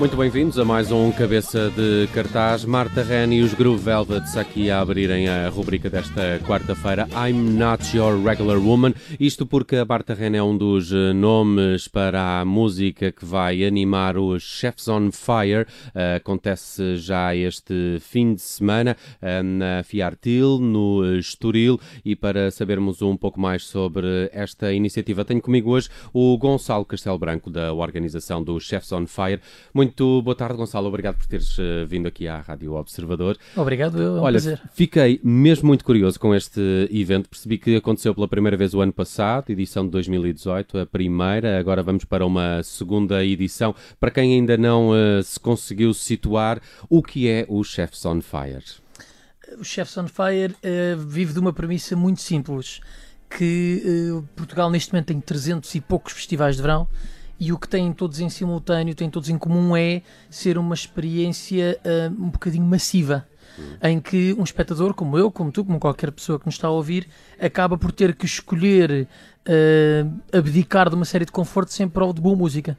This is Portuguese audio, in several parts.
Muito bem-vindos a mais um Cabeça de Cartaz. Marta Ren e os Groove Velvets aqui a abrirem a rubrica desta quarta-feira. I'm Not Your Regular Woman. Isto porque a Marta Ren é um dos eh, nomes para a música que vai animar os Chefs on Fire. Uh, acontece já este fim de semana uh, na Fiartil, no Estoril. E para sabermos um pouco mais sobre esta iniciativa, tenho comigo hoje o Gonçalo Castelo Branco, da organização do Chefs on Fire. Muito muito boa tarde, Gonçalo. Obrigado por teres uh, vindo aqui à Rádio Observador. Obrigado, é um Olha, prazer. fiquei mesmo muito curioso com este evento. Percebi que aconteceu pela primeira vez o ano passado, edição de 2018, a primeira. Agora vamos para uma segunda edição. Para quem ainda não uh, se conseguiu situar, o que é o Chefs on Fire? O Chefs on Fire uh, vive de uma premissa muito simples, que Portugal neste momento tem 300 e poucos festivais de verão e o que têm todos em simultâneo, têm todos em comum é ser uma experiência uh, um bocadinho massiva. Em que um espectador, como eu, como tu, como qualquer pessoa que nos está a ouvir, acaba por ter que escolher uh, abdicar de uma série de confortos em prol de boa música.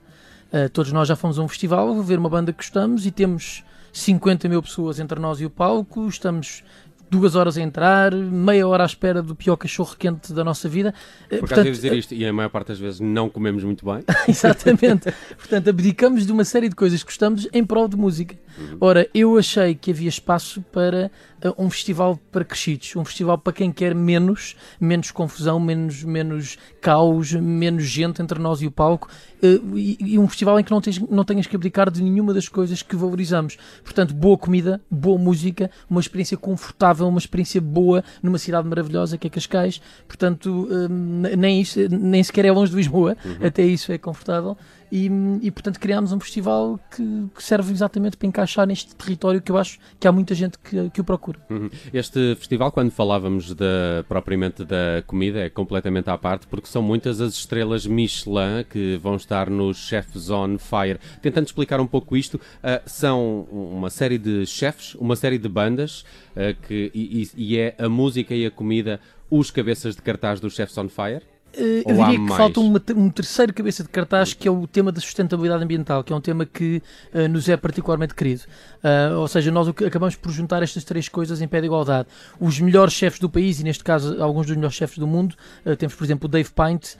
Uh, todos nós já fomos a um festival ver uma banda que gostamos e temos 50 mil pessoas entre nós e o palco, estamos duas horas a entrar, meia hora à espera do pior cachorro quente da nossa vida. Eh, Por Portanto, dizer isto, e a maior parte das vezes não comemos muito bem. Exatamente. Portanto, abdicamos de uma série de coisas que gostamos em prol de música. Uhum. Ora, eu achei que havia espaço para uh, um festival para crescidos, um festival para quem quer menos, menos confusão, menos, menos caos, menos gente entre nós e o palco, uh, e, e, um festival em que não, tens, não tenhas que abdicar de nenhuma das coisas que valorizamos. Portanto, boa comida, boa música, uma experiência confortável, uma experiência boa numa cidade maravilhosa que é Cascais. Portanto, uh, nem, isso, nem sequer é longe de Lisboa, uhum. até isso é confortável. E, e portanto criámos um festival que, que, serve exatamente para encaixar neste território que eu acho que há muita gente que, que o procura. Uhum. Este festival, quando falávamos de, propriamente da comida, é completamente à parte, porque são muitas as estrelas Michelin que vão estar nos Chefs on Fire. Tentando explicar um pouco isto, uh, são uma série de chefes, uma série de bandas, uh, que, e, e é a música e a comida os cabeças de cartaz dos Chefs on Fire? Uh, eu diria que mais? falta uma, um terceiro cabeça de cartaz que é o tema da sustentabilidade ambiental, que é um tema que uh, nos é particularmente querido. Uh, ou seja, nós acabamos por juntar estas três coisas em pé de igualdade. Os melhores chefes do país, e neste caso alguns dos melhores chefes do mundo, temos por exemplo o Dave Pint,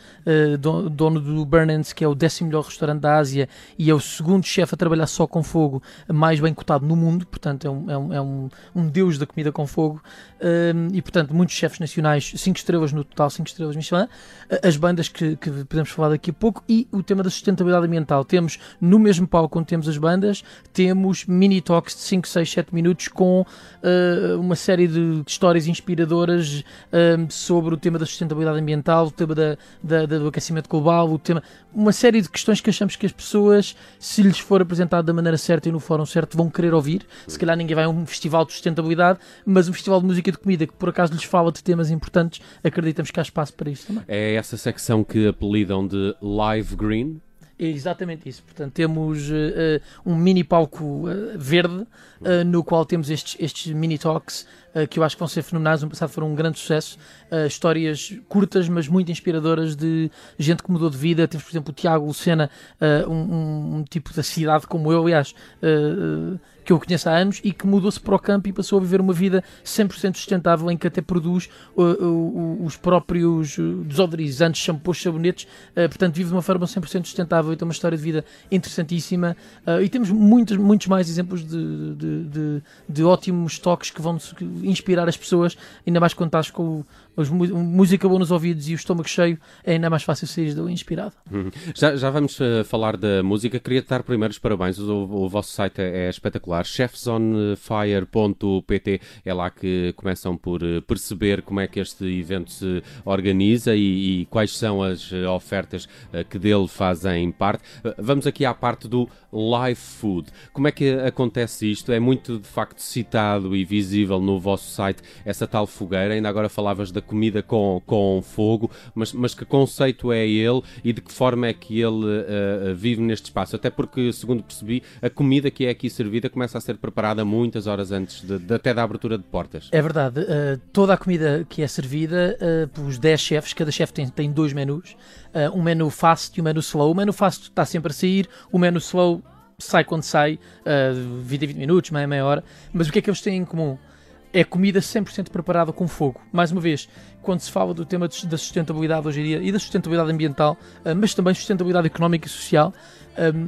dono do Burnens, que é o décimo melhor restaurante da Ásia e é o segundo chefe a trabalhar só com fogo mais bem cotado no mundo, portanto é um, é um, é um, um deus da comida com fogo. e portanto, muitos chefes nacionais, 5 estrelas no total, 5 estrelas Michelin as bandas que, que, podemos falar daqui a pouco e o tema da sustentabilidade ambiental. Temos no mesmo palco onde temos as bandas, temos mini talks de 5, 6, 7 minutos com uh, uma série de, histórias inspiradoras uh, sobre o tema da sustentabilidade ambiental, o tema da, da, do aquecimento global, o tema, uma série de questões que achamos que as pessoas, se lhes for apresentado da maneira certa e no fórum certo, vão querer ouvir. Se calhar ninguém vai a um festival de sustentabilidade, mas um festival de música e de comida que por acaso lhes fala de temas importantes, acreditamos que há espaço para isso também. É essa secção que apelidam de Live Green. É exatamente isso. Portanto, temos uh, um mini palco uh, verde uh, no qual temos estes, estes mini talks que eu acho que vão ser fenomenais. No passado foram um grande sucesso. histórias curtas, mas muito inspiradoras de gente que mudou de vida. Temos, por exemplo, o Tiago Lucena, um, um, um, tipo da cidade como eu, aliás que eu conheço há anos e que mudou-se para o campo e passou a viver uma vida 100% sustentável em que até produz uh, uh, os próprios uh, desodorizantes, shampoos, sabonetes, uh, portanto vive de uma forma 100% sustentável e tem uma história de vida interessantíssima. Uh, e temos muitos, muitos mais exemplos de, de, de, de ótimos toques que vão inspirar as pessoas, ainda mais quando estás com o música boa nos ouvidos e o estômago cheio, é ainda mais fácil sair do inspirado. Uhum. Já, já vamos uh, falar da música. Queria dar primeiro os parabéns. O, o vosso site é, é espetacular. chefsonfire.pt é lá que começam por uh, perceber como é que este evento se organiza e, e quais são as uh, ofertas que dele fazem parte. vamos aqui à parte do live food. Como é que acontece isto? É muito de facto citado e visível no vosso site essa tal fogueira. Ainda agora falavas da comida com, com fogo, mas, mas que conceito é ele e de que forma é que ele uh, vive neste espaço? Até porque, segundo percebi, a comida que é aqui servida começa a ser preparada muitas horas antes de, de até da abertura de portas. É verdade. Uh, toda a comida que é servida uh, pelos 10 chefes, cada chefe tem, tem dois menus, um menu fast e um menu slow. O menu fast está sempre a sair, o menu slow sai quando sai, uh, 20 20 minutos, meia, meia hora, mas o que é que eles têm em comum? É comida 100% preparada com fogo. Mais uma vez, quando se fala do tema da sustentabilidade hoje em dia e da sustentabilidade ambiental, uh, mas também sustentabilidade económica e social,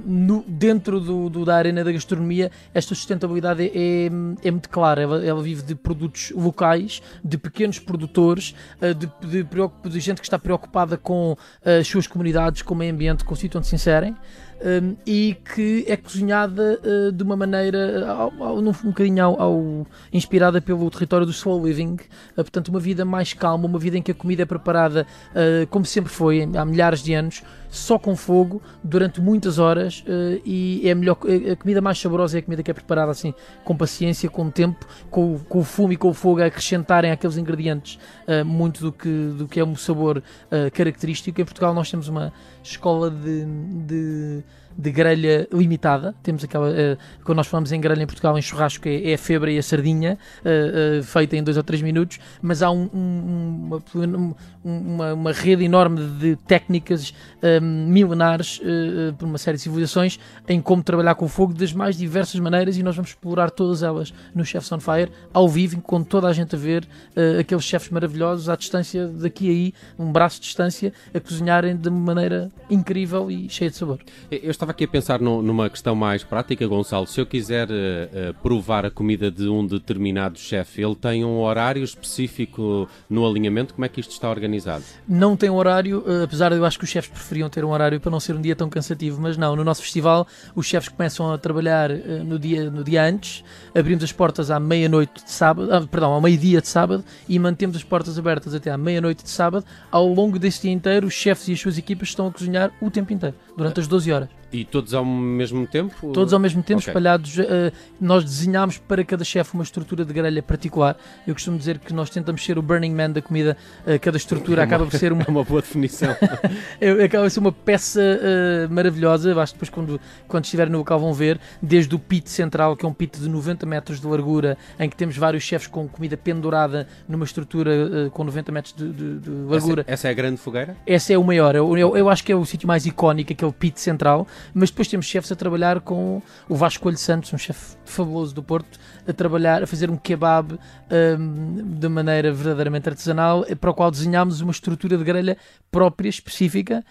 no, dentro do, do, da arena da gastronomia, esta sustentabilidade é, é, é muito clara. Ela, ela, vive de produtos locais, de pequenos produtores, uh, de, de, de, gente que está preocupada com as suas comunidades, com o meio ambiente, com o sítio onde se inserem um, e que é cozinhada uh, de uma maneira um bocadinho ao, ao, inspirada pelo território do slow living, uh, portanto uma vida mais calma, uma vida em que a comida é preparada uh, como sempre foi há milhares de anos, só com fogo durante muitas horas e é a melhor a comida mais saborosa é a comida que é preparada assim com paciência, com tempo, com, com o fumo e com o fogo a acrescentarem aqueles ingredientes muito do que do que é um sabor característico. Em Portugal nós temos uma escola de, de de grelha limitada. Temos aquela. Uh, quando nós falamos em grelha em Portugal, em churrasco, é, é a febre e a sardinha, uh, uh, feita em 2 ou 3 minutos, mas há um, um, uma, uma, uma, rede enorme de técnicas um, milenares por uma série de civilizações em como trabalhar com fogo das mais diversas maneiras e nós vamos explorar todas elas no Chefs on Fire, ao vivo, com toda a gente a ver aqueles chefes maravilhosos à distância daqui a aí, um braço de distância, a cozinharem de maneira incrível e cheia de sabor. Eu estava aqui a pensar no, numa questão mais prática, Gonçalo. Se eu quiser uh, uh, provar a comida de um determinado chefe, ele tem um horário específico no alinhamento? Como é que isto está organizado? Não tem horário, uh, apesar de eu acho que os chefes preferiam ter um horário para não ser um dia tão cansativo, mas não. No nosso festival, os chefes começam a trabalhar no, dia, no dia antes, abrimos as portas à meia-noite de sábado, ah, perdão, ao meio-dia de sábado e mantemos as portas abertas até à meia-noite de sábado. Ao longo desse dia inteiro, os chefes e as suas equipas estão a cozinhar o tempo inteiro, durante as 12 horas. E todos ao mesmo tempo? Todos ao mesmo tempo, okay. espalhados. Uh, nós desenhámos para cada chefe uma estrutura de grelha particular. Eu costumo dizer que nós tentamos ser o Burning Man da comida. Uh, cada estrutura é uma, acaba por ser uma. É uma boa definição. É, acaba por ser uma peça uh, maravilhosa. Acho que depois, quando, quando estiverem no local, vão ver. Desde o pit central, que é um pit de 90 metros de largura, em que temos vários chefes com comida pendurada numa estrutura com 90 metros de, de, de largura. Essa, essa, é a grande fogueira? Essa é o maior. Eu, eu, eu acho que é o sítio mais icónico, aquele pit central mas depois temos chefes a trabalhar com o Vasco Coelho Santos, um chefe fabuloso do Porto, a trabalhar, a fazer um kebab um, de maneira verdadeiramente artesanal, para o qual desenhámos uma estrutura de grelha própria, específica,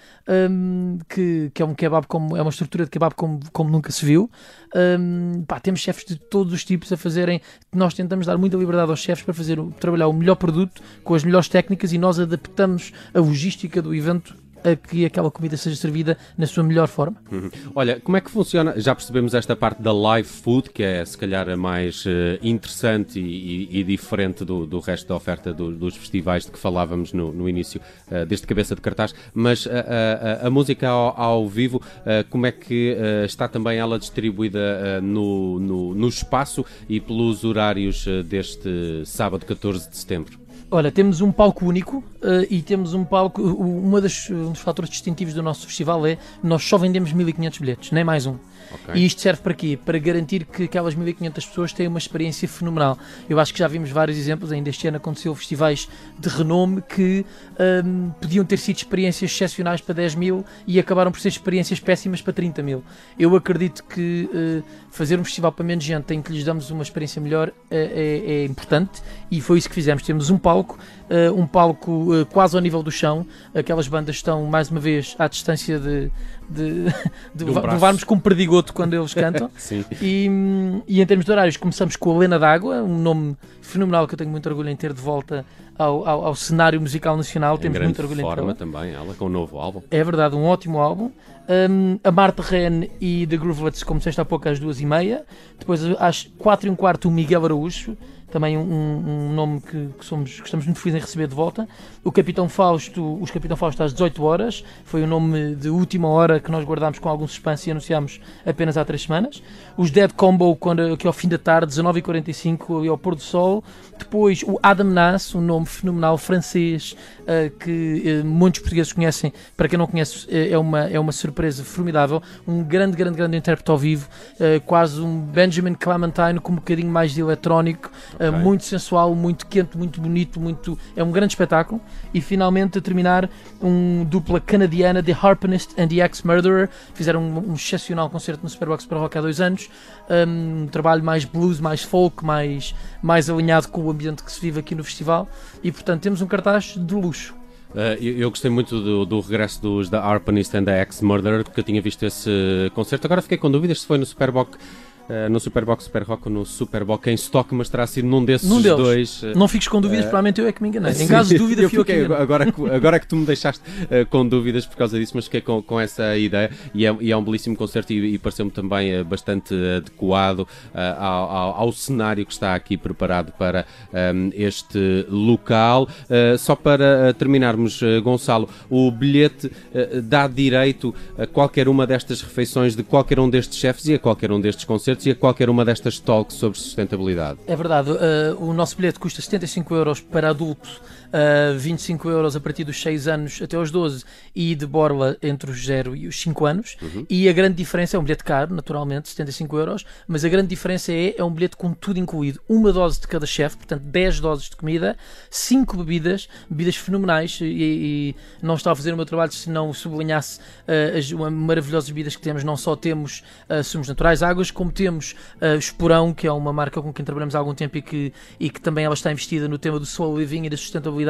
um, que, que é um kebab como, é uma estrutura de kebab como, como nunca se viu. Um, pá, temos chefes de todos os tipos a fazerem, nós tentamos dar muita liberdade aos chefes para fazer, trabalhar o melhor produto com as melhores técnicas e nós adaptamos a logística do evento a que aquela comida seja servida na sua melhor forma. Olha, como é que funciona? Já percebemos esta parte da live food, que é se calhar a mais uh, interessante e, e, e, diferente do, do resto da oferta do, dos festivais de que falávamos no, no início uh, deste cabeça de cartaz, mas uh, a música ao, ao vivo, como é que está também ela distribuída no, no, no espaço e pelos horários deste sábado 14 de setembro? Olha, temos um palco único uh, e temos um palco. Uma das, um dos fatores distintivos do nosso festival é nós só vendemos 1500 bilhetes, nem mais um. Okay. E isto serve para quê? Para garantir que aquelas 1500 pessoas têm uma experiência fenomenal. Eu acho que já vimos vários exemplos, ainda este ano aconteceu festivais de renome que um, podiam ter sido experiências excepcionais para 10 mil e acabaram por ser experiências péssimas para 30 mil. Eu acredito que uh, fazer um festival para menos gente em que lhes damos uma experiência melhor uh, é, é, importante e foi isso que fizemos. Temos um palco, uh, um palco quase ao nível do chão, aquelas bandas estão mais uma vez à distância de de, de, de um levarmos com um perdigoto quando eles cantam. Sim. E, e em termos de horários, começamos com a Lena d'Água, um nome fenomenal que eu tenho muito orgulho em ter de volta ao, ao, ao cenário musical nacional. Em Temos muito orgulho forma em também, ela com um novo álbum. É verdade, um ótimo álbum. Um, a Marta Ren e The Groovelets, como disseste há pouco, às duas e meia. Depois, às quatro e um quarto, o Miguel Araújo também um, um nome que, que, somos, que estamos muito felizes em receber de volta. O Capitão Fausto, os Capitão Fausto às 18 horas, foi o um nome de última hora que nós guardámos com algum suspense e anunciámos apenas há três semanas. Os Dead Combo, quando, que ao fim da tarde, 19h45, ali ao pôr do sol. Depois o Adam Nass, um nome fenomenal francês uh, que uh, muitos portugueses conhecem. Para quem não conhece, uh, é, uma, é uma surpresa formidável. Um grande, grande, grande intérprete ao vivo, quase um Benjamin Clementine com um bocadinho mais de eletrónico okay. uh, muito sensual, muito quente, muito bonito, muito é um grande espetáculo. E finalmente a terminar um dupla canadiana, The Harpenist and the Ex-Murderer, fizeram um, um, excepcional concerto no Superbox para Rock há dois anos, um, um trabalho mais blues, mais folk, mais, mais alinhado com o ambiente que se vive aqui no festival e portanto temos um cartaz de luxo. Uh, eu, eu, gostei muito do, do, regresso dos da Harpenist and the Ex-Murderer, porque eu tinha visto esse concerto. Agora fiquei com dúvidas se foi no Superbox Uh, no Superbox Super Rock no Superbox em stock, mas terá sido num desses num dois. Uh, não fiques com dúvidas, uh, provavelmente eu é que me enganei. Sim, em caso de dúvida, eu fiquei. Agora, agora é que tu me deixaste com dúvidas por causa disso, mas fiquei com, com essa ideia e é, e é um belíssimo concerto e, e pareceu-me também bastante adequado ao, ao, ao, cenário que está aqui preparado para um, este local. só para terminarmos, Gonçalo, o bilhete dá direito a qualquer uma destas refeições de qualquer um destes chefes e a qualquer um destes concertos concertos e a qualquer uma destas talks sobre sustentabilidade. É verdade, uh, o nosso bilhete custa 75 euros para adulto uh, 25 euros a partir dos 6 anos até aos 12 e de borla entre os 0 e os 5 anos. Uhum. E a grande diferença é um bilhete caro, naturalmente, 75 euros, mas a grande diferença é, é um bilhete com tudo incluído. Uma dose de cada chefe, portanto 10 doses de comida, 5 bebidas, bebidas fenomenais e, e não estava a fazer o meu trabalho se não sublinhasse uh, as maravilhosas bebidas que temos. Não só temos uh, sumos naturais, águas, como temos uh, Esporão, que é uma marca com quem trabalhamos há algum tempo e que, e que também ela está investida no tema do slow living e da sustentabilidade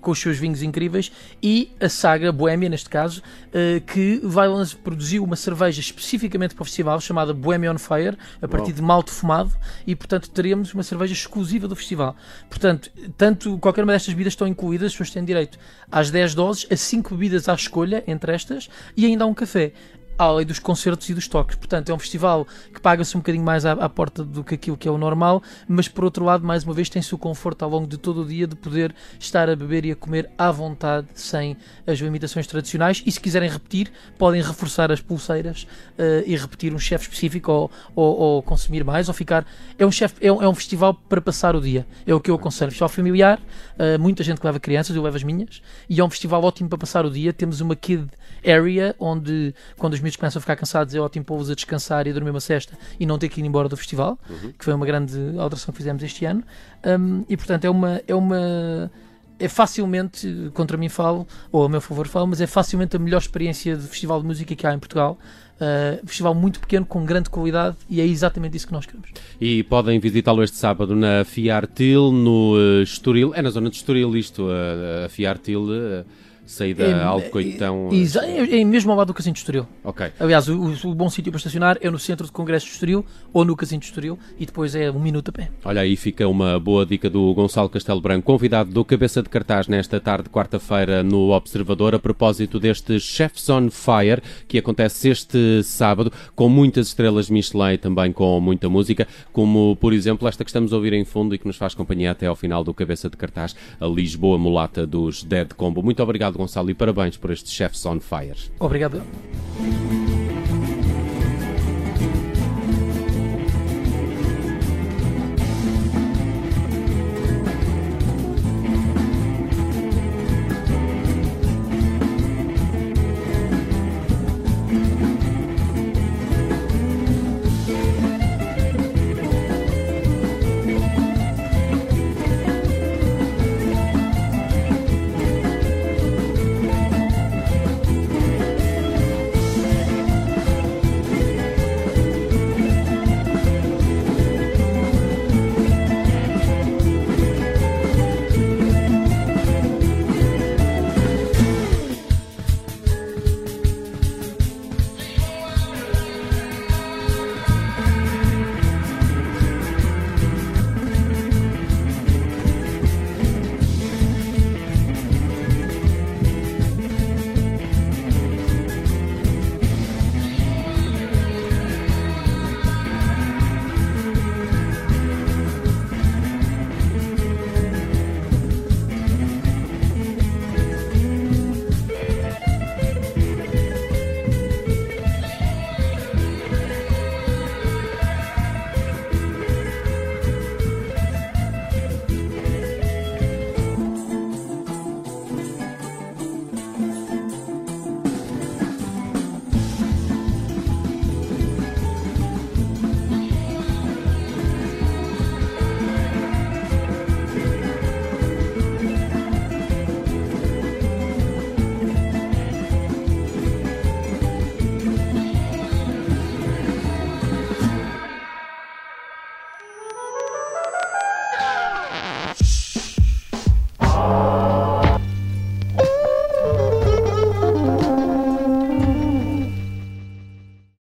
com os seus vinhos incríveis, e a Saga Boémia, neste caso, uh, que vai produzir uma cerveja especificamente para o festival chamada Bohemia on Fire, a partir Uau. de malte fumado, e portanto teremos uma cerveja exclusiva do festival. Portanto, tanto qualquer uma destas bebidas estão incluídas, as pessoas têm direito às 10 doses, a 5 bebidas à escolha entre estas e ainda há um café além dos concertos e dos toques. Portanto, é um festival que paga-se um bocadinho mais à, à, porta do que aquilo que é o normal, mas por outro lado, mais uma vez, tem-se o conforto ao longo de todo o dia de poder estar a beber e a comer à vontade, sem as limitações tradicionais. E se quiserem repetir, podem reforçar as pulseiras uh, e repetir um chefe específico ou, ou, ou, consumir mais, ou ficar. É um, chef, é, um, é um festival para passar o dia. É o que eu aconselho. Festival familiar, uh, muita gente que leva crianças, eu levo as minhas, e é um festival ótimo para passar o dia. Temos uma kid area onde, quando os miúdos começam a ficar cansados, é ótimo pô-los a descansar e a dormir uma cesta e não ter que ir embora do festival, uhum. que foi uma grande alteração que fizemos este ano. Um, e portanto é uma. É uma é facilmente, contra mim falo, ou a meu favor falo, mas é facilmente a melhor experiência de festival de música que há em Portugal. Uh, festival muito pequeno, com grande qualidade, e é exatamente isso que nós queremos. E podem visitá-lo este sábado na Fiartil, no uh, Estoril. É na zona de Estoril isto, uh, a Fiartil. Uh, saída é, Alcoitão. É, é, é mesmo ao lado do Casino de Estoril. Ok. Aliás, o, o, bom sítio para estacionar é no centro de congresso de Estoril ou no Casino de Estoril e depois é um minuto a pé. Olha, aí fica uma boa dica do Gonçalo Castelo Branco, convidado do Cabeça de Cartaz nesta tarde, quarta-feira, no Observador, a propósito deste Chefs on Fire, que acontece este sábado, com muitas estrelas Michelin também com muita música, como, por exemplo, esta que estamos a ouvir em fundo e que nos faz companhia até ao final do Cabeça de Cartaz, a Lisboa Mulata dos Dead Combo. Muito obrigado, Gonçalo, e parabéns por este Chefs on Fire. Obrigado.